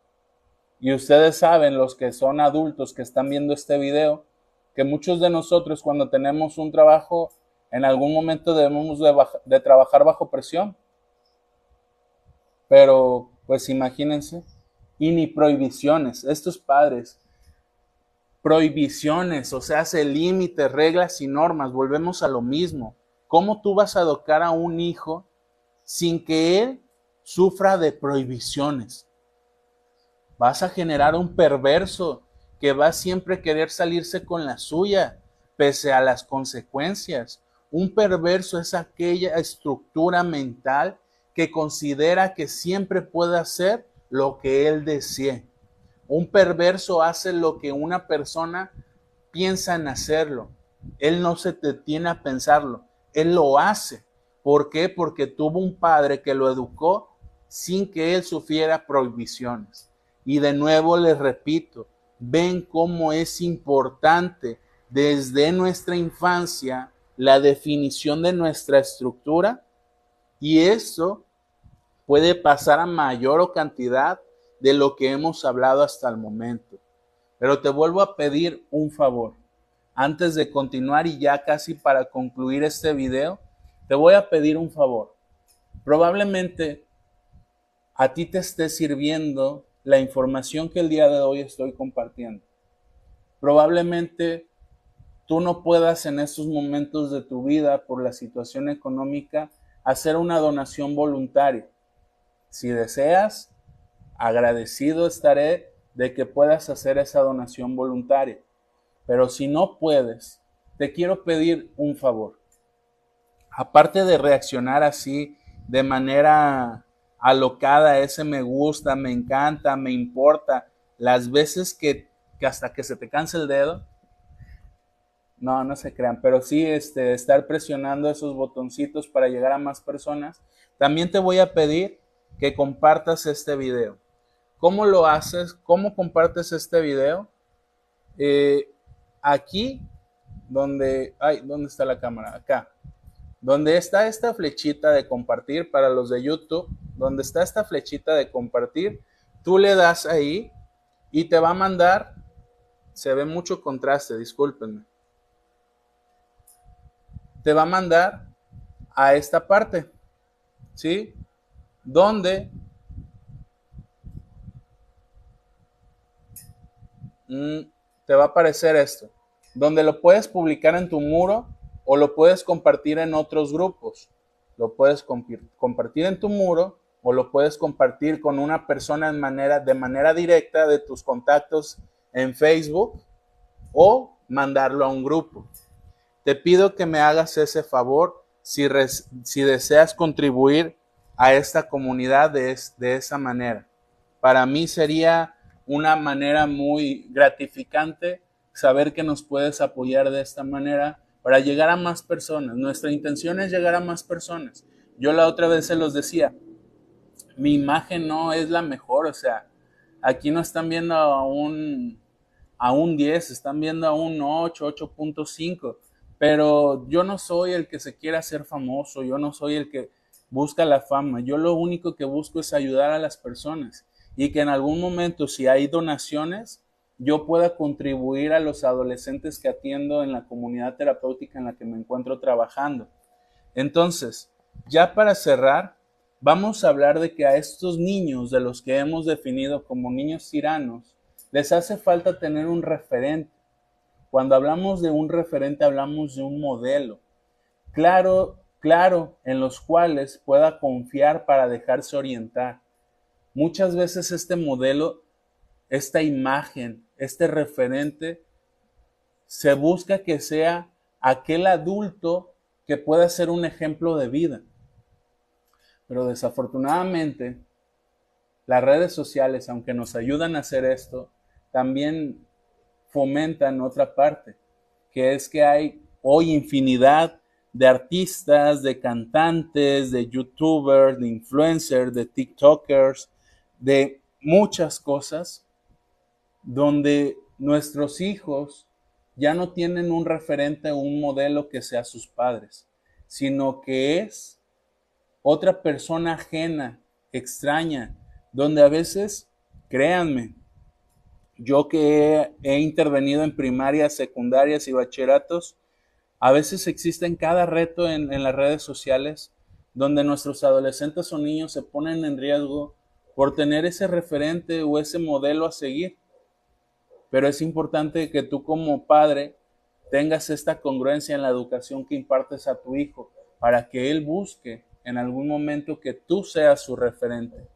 Y ustedes saben, los que son adultos que están viendo este video, que muchos de nosotros cuando tenemos un trabajo, en algún momento debemos de, de trabajar bajo presión. Pero pues imagínense, y ni prohibiciones. Estos padres prohibiciones, o sea, hace límites, reglas y normas. Volvemos a lo mismo. ¿Cómo tú vas a educar a un hijo sin que él sufra de prohibiciones? Vas a generar un perverso que va a siempre querer salirse con la suya, pese a las consecuencias. Un perverso es aquella estructura mental que considera que siempre puede hacer lo que él desee. Un perverso hace lo que una persona piensa en hacerlo. Él no se detiene a pensarlo, él lo hace. ¿Por qué? Porque tuvo un padre que lo educó sin que él sufriera prohibiciones. Y de nuevo les repito, ven cómo es importante desde nuestra infancia la definición de nuestra estructura y eso puede pasar a mayor o cantidad de lo que hemos hablado hasta el momento. Pero te vuelvo a pedir un favor. Antes de continuar y ya casi para concluir este video, te voy a pedir un favor. Probablemente a ti te esté sirviendo la información que el día de hoy estoy compartiendo. Probablemente tú no puedas en estos momentos de tu vida por la situación económica hacer una donación voluntaria. Si deseas, agradecido estaré de que puedas hacer esa donación voluntaria. Pero si no puedes, te quiero pedir un favor. Aparte de reaccionar así de manera alocada, ese me gusta, me encanta, me importa, las veces que, hasta que se te canse el dedo, no, no se crean, pero sí este, estar presionando esos botoncitos para llegar a más personas. También te voy a pedir que compartas este video. ¿Cómo lo haces? ¿Cómo compartes este video? Eh, aquí, donde, ay, ¿dónde está la cámara? Acá. Donde está esta flechita de compartir para los de YouTube, donde está esta flechita de compartir, tú le das ahí y te va a mandar, se ve mucho contraste, discúlpenme. Te va a mandar a esta parte, ¿sí? Donde Mm, te va a aparecer esto, donde lo puedes publicar en tu muro o lo puedes compartir en otros grupos. Lo puedes compartir en tu muro o lo puedes compartir con una persona de manera directa de tus contactos en Facebook o mandarlo a un grupo. Te pido que me hagas ese favor si, si deseas contribuir a esta comunidad de, de esa manera. Para mí sería una manera muy gratificante saber que nos puedes apoyar de esta manera para llegar a más personas. Nuestra intención es llegar a más personas. Yo la otra vez se los decía, mi imagen no es la mejor, o sea, aquí no están viendo a un, a un 10, están viendo a un 8, 8.5, pero yo no soy el que se quiera hacer famoso, yo no soy el que busca la fama, yo lo único que busco es ayudar a las personas y que en algún momento, si hay donaciones, yo pueda contribuir a los adolescentes que atiendo en la comunidad terapéutica en la que me encuentro trabajando. Entonces, ya para cerrar, vamos a hablar de que a estos niños de los que hemos definido como niños tiranos, les hace falta tener un referente. Cuando hablamos de un referente, hablamos de un modelo. Claro, claro, en los cuales pueda confiar para dejarse orientar. Muchas veces este modelo, esta imagen, este referente, se busca que sea aquel adulto que pueda ser un ejemplo de vida. Pero desafortunadamente, las redes sociales, aunque nos ayudan a hacer esto, también fomentan otra parte, que es que hay hoy infinidad de artistas, de cantantes, de youtubers, de influencers, de TikTokers, de muchas cosas donde nuestros hijos ya no tienen un referente o un modelo que sea sus padres, sino que es otra persona ajena, extraña, donde a veces, créanme, yo que he, intervenido en primarias, secundarias y bachilleratos, a veces existen cada reto en, en las redes sociales donde nuestros adolescentes o niños se ponen en riesgo por tener ese referente o ese modelo a seguir. pero es importante que tú como padre tengas esta congruencia en la educación que impartes a tu hijo para que él busque en algún momento que tú seas su referente.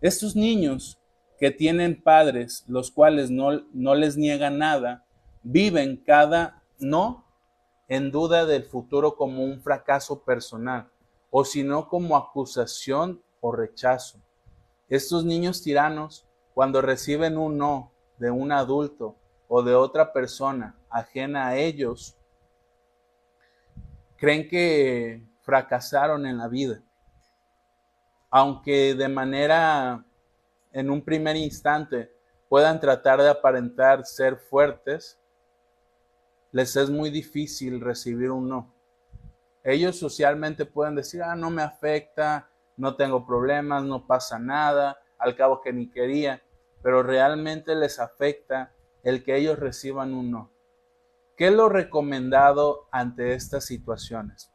Estos niños que tienen padres, los cuales no, no les niegan nada, viven cada no en duda del futuro como un fracaso personal, o sino como acusación o rechazo. Estos niños tiranos, cuando reciben un no de un adulto o de otra persona ajena a ellos, creen que fracasaron en la vida. Aunque de manera, en un primer instante, puedan tratar de aparentar ser fuertes, les es muy difícil recibir un no. Ellos socialmente pueden decir, ah, no me afecta, no tengo problemas, no pasa nada, al cabo que ni quería, pero realmente les afecta el que ellos reciban un no. ¿Qué es lo recomendado ante estas situaciones?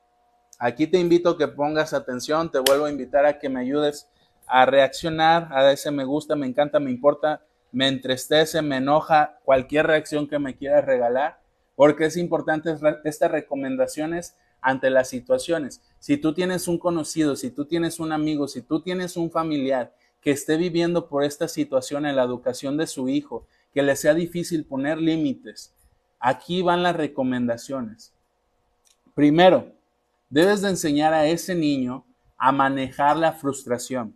Aquí te invito a que pongas atención, te vuelvo a invitar a que me ayudes a reaccionar a ese me gusta, me encanta, me importa, me entristece, me enoja, cualquier reacción que me quieras regalar, porque es importante estas recomendaciones ante las situaciones. Si tú tienes un conocido, si tú tienes un amigo, si tú tienes un familiar que esté viviendo por esta situación en la educación de su hijo, que le sea difícil poner límites, aquí van las recomendaciones. Primero, debes de enseñar a ese niño a manejar la frustración.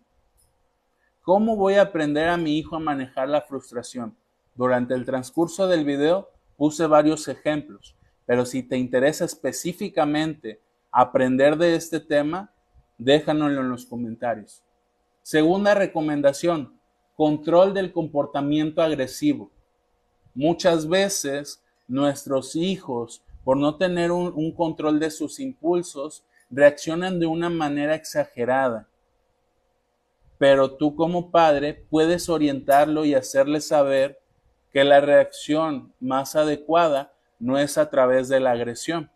¿Cómo voy a aprender a mi hijo a manejar la frustración? Durante el transcurso del video puse varios ejemplos. Pero si te interesa específicamente aprender de este tema, déjanoslo en los comentarios. Segunda recomendación, control del comportamiento agresivo. Muchas veces nuestros hijos, por no tener un, un, control de sus impulsos, reaccionan de una manera exagerada. Pero tú como padre puedes orientarlo y hacerle saber que la reacción más adecuada no es a través de la agresión,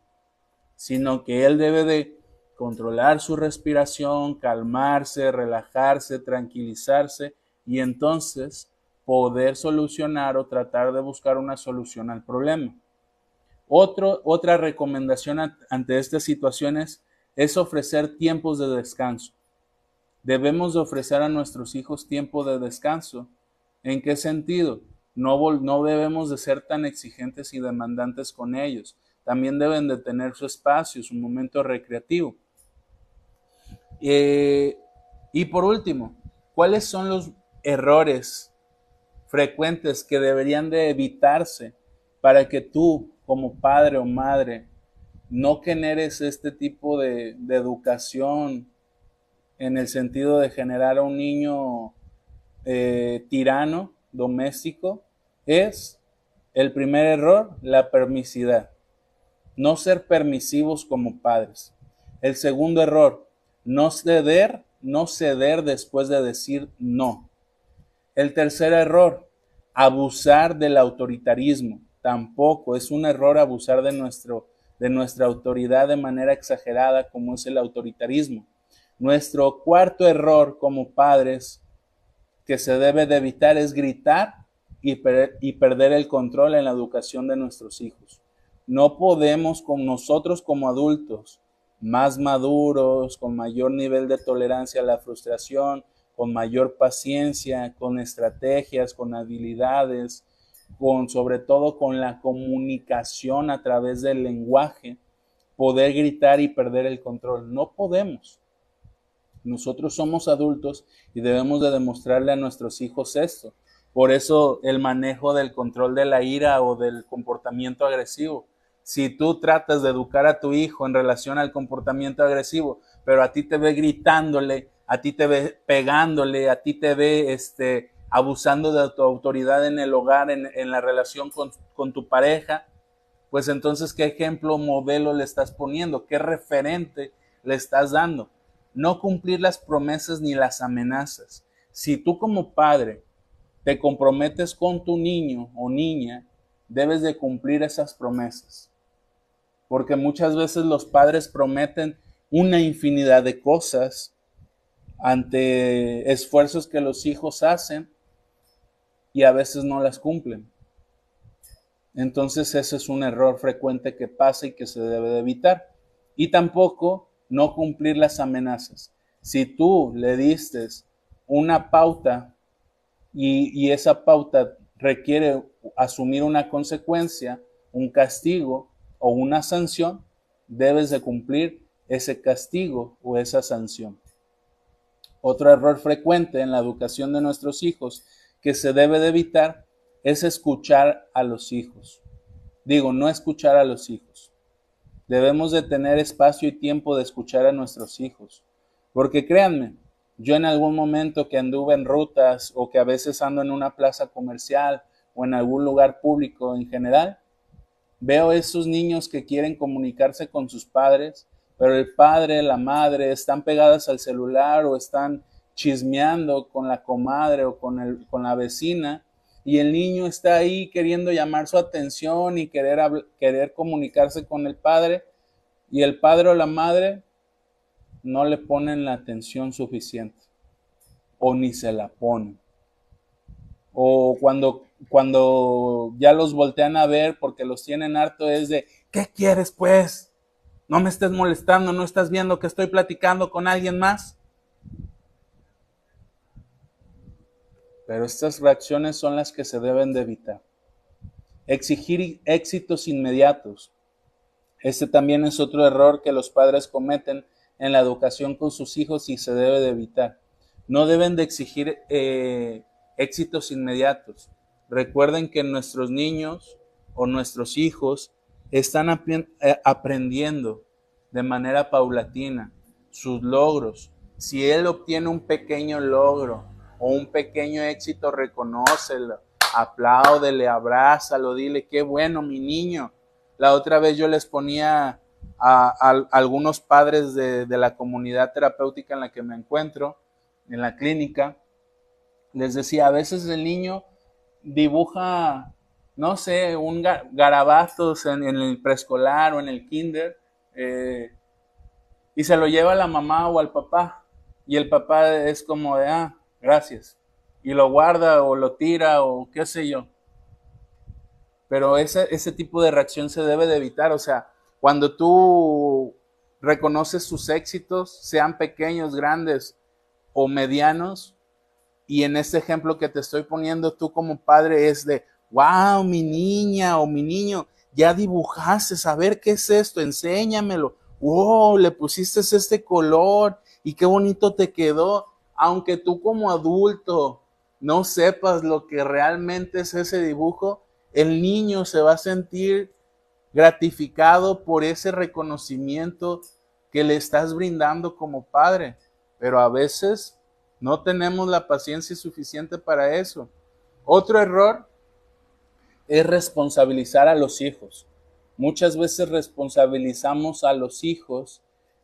sino que él debe de controlar su respiración, calmarse, relajarse, tranquilizarse y entonces poder solucionar o tratar de buscar una solución al problema. otra recomendación ante estas situaciones es ofrecer tiempos de descanso. Debemos de ofrecer a nuestros hijos tiempo de descanso. ¿En qué sentido? No, debemos de ser tan exigentes y demandantes con ellos. También deben de tener su espacio, su momento recreativo. Eh, y por último, ¿cuáles son los errores frecuentes que deberían de evitarse para que tú, como padre o madre, no generes este tipo de, educación en el sentido de generar a un niño eh, tirano, doméstico, es el primer error, la permisidad. No ser permisivos como padres. El segundo error, no ceder, no ceder después de decir no. El tercer error, abusar del autoritarismo. Tampoco es un error abusar de, nuestro, de nuestra autoridad de manera exagerada como es el autoritarismo. Nuestro cuarto error como padres que se debe de evitar es gritar y, perder el control en la educación de nuestros hijos. No podemos con nosotros como adultos, más maduros, con mayor nivel de tolerancia a la frustración, con mayor paciencia, con estrategias, con habilidades, con sobre todo con la comunicación a través del lenguaje, poder gritar y perder el control. No podemos. Nosotros somos adultos y debemos de demostrarle a nuestros hijos esto. Por eso el manejo del control de la ira o del comportamiento agresivo. Si tú tratas de educar a tu hijo en relación al comportamiento agresivo, pero a ti te ve gritándole, a ti te ve pegándole, a ti te ve este, abusando de tu autoridad en el hogar, en, la relación con, con tu pareja, pues entonces, ¿qué ejemplo, modelo le estás poniendo? ¿Qué referente le estás dando? No cumplir las promesas ni las amenazas. Si tú como padre te comprometes con tu niño o niña, debes de cumplir esas promesas. Porque muchas veces los padres prometen una infinidad de cosas ante esfuerzos que los hijos hacen y a veces no las cumplen. Entonces ese es un error frecuente que pasa y que se debe de evitar. Y tampoco no cumplir las amenazas. Si tú le diste una pauta y, y esa pauta requiere asumir una consecuencia, un castigo o una sanción, debes de cumplir ese castigo o esa sanción. Otro error frecuente en la educación de nuestros hijos que se debe de evitar es escuchar a los hijos. Digo, no escuchar a los hijos. Debemos de tener espacio y tiempo de escuchar a nuestros hijos. Porque créanme, yo en algún momento que anduve en rutas o que a veces ando en una plaza comercial o en algún lugar público en general, veo esos niños que quieren comunicarse con sus padres, pero el padre, la madre están pegadas al celular o están chismeando con la comadre o con, el, con la vecina y el niño está ahí queriendo llamar su atención y querer, querer comunicarse con el padre y el padre o la madre no le ponen la atención suficiente o ni se la ponen. O cuando, cuando ya los voltean a ver porque los tienen harto es de, ¿qué quieres pues? No me estés molestando, no estás viendo que estoy platicando con alguien más. Pero estas reacciones son las que se deben de evitar. Exigir éxitos inmediatos. Este también es otro error que los padres cometen en la educación con sus hijos y se debe de evitar. No deben de exigir eh, éxitos inmediatos. Recuerden que nuestros niños o nuestros hijos están eh, aprendiendo de manera paulatina sus logros. Si él obtiene un pequeño logro o un pequeño éxito, reconócelo, apláudele, abrázalo, dile, qué bueno, mi niño. La otra vez yo les ponía a, algunos padres de, de la comunidad terapéutica en la que me encuentro, en la clínica, les decía, a veces el niño dibuja, no sé, un garabatos en, el preescolar o en el kinder, eh, y se lo lleva a la mamá o al papá, y el papá es como de, ah, gracias. Y lo guarda o lo tira o qué sé yo. Pero ese, ese tipo de reacción se debe de evitar. O sea, cuando tú reconoces sus éxitos, sean pequeños, grandes o medianos, y en este ejemplo que te estoy poniendo tú como padre es de, wow, mi niña o mi niño, ya dibujaste, a ver qué es esto, enséñamelo. Wow, le pusiste este color y qué bonito te quedó aunque tú como adulto no sepas lo que realmente es ese dibujo, el niño se va a sentir gratificado por ese reconocimiento que le estás brindando como padre. Pero a veces no tenemos la paciencia suficiente para eso. Otro error es responsabilizar a los hijos. Muchas veces responsabilizamos a los hijos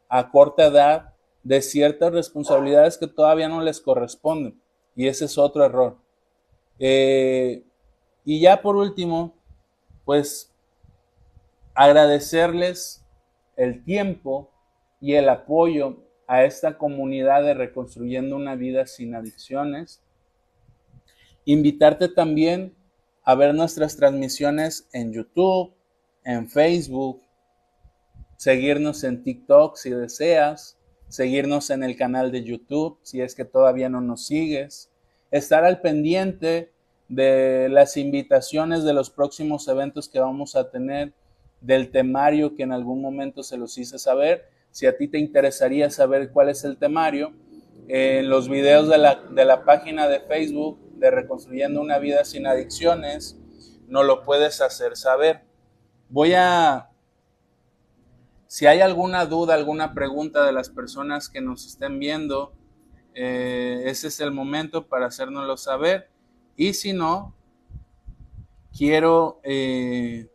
a corta edad de ciertas responsabilidades que todavía no les corresponden. Y ese es otro error. Eh, y ya por último, pues agradecerles el tiempo y el apoyo a esta comunidad de Reconstruyendo una vida sin adicciones. Invitarte también a ver nuestras transmisiones en YouTube, en Facebook, seguirnos en TikTok si deseas, seguirnos en el canal de YouTube si es que todavía no nos sigues, estar al pendiente de las invitaciones de los próximos eventos que vamos a tener, del temario que en algún momento se los hice saber. Si a ti te interesaría saber cuál es el temario, en los videos de la, de la página de Facebook de Reconstruyendo una vida sin adicciones, no lo puedes hacer saber. Voy a si hay alguna duda, alguna pregunta de las personas que nos estén viendo, eh, ese es el momento para hacérnoslo saber. Y si no, quiero... Eh,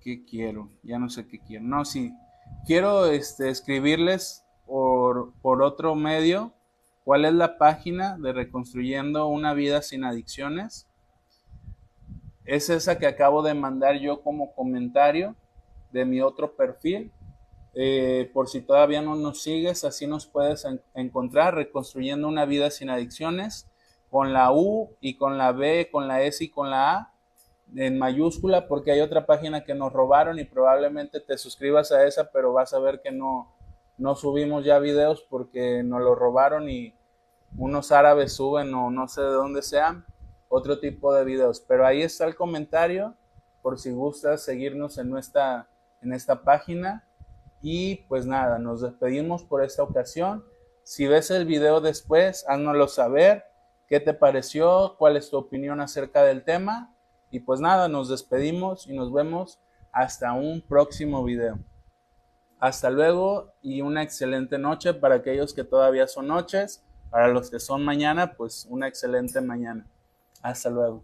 ¿Qué quiero? Ya no sé qué quiero. No, sí. Quiero este, escribirles por, por otro medio cuál es la página de Reconstruyendo una vida sin adicciones es esa que acabo de mandar yo como comentario de mi otro perfil. Eh, por si todavía no nos sigues, así nos puedes encontrar reconstruyendo una vida sin adicciones. con la U y con la B, con la S y con la A en mayúscula porque hay otra página que nos robaron y probablemente te suscribas a esa, pero vas a ver que no, no subimos ya videos porque nos lo robaron y unos árabes suben o no sé de dónde sean otro tipo de videos. Pero ahí está el comentario por si gustas seguirnos en, nuestra, en esta página. Y pues nada, nos despedimos por esta ocasión. Si ves el video después, háznoslo saber qué te pareció, cuál es tu opinión acerca del tema. Y pues nada, nos despedimos y nos vemos hasta un próximo video. Hasta luego y una excelente noche para aquellos que todavía son noches. Para los que son mañana, pues una excelente mañana. Hasta luego.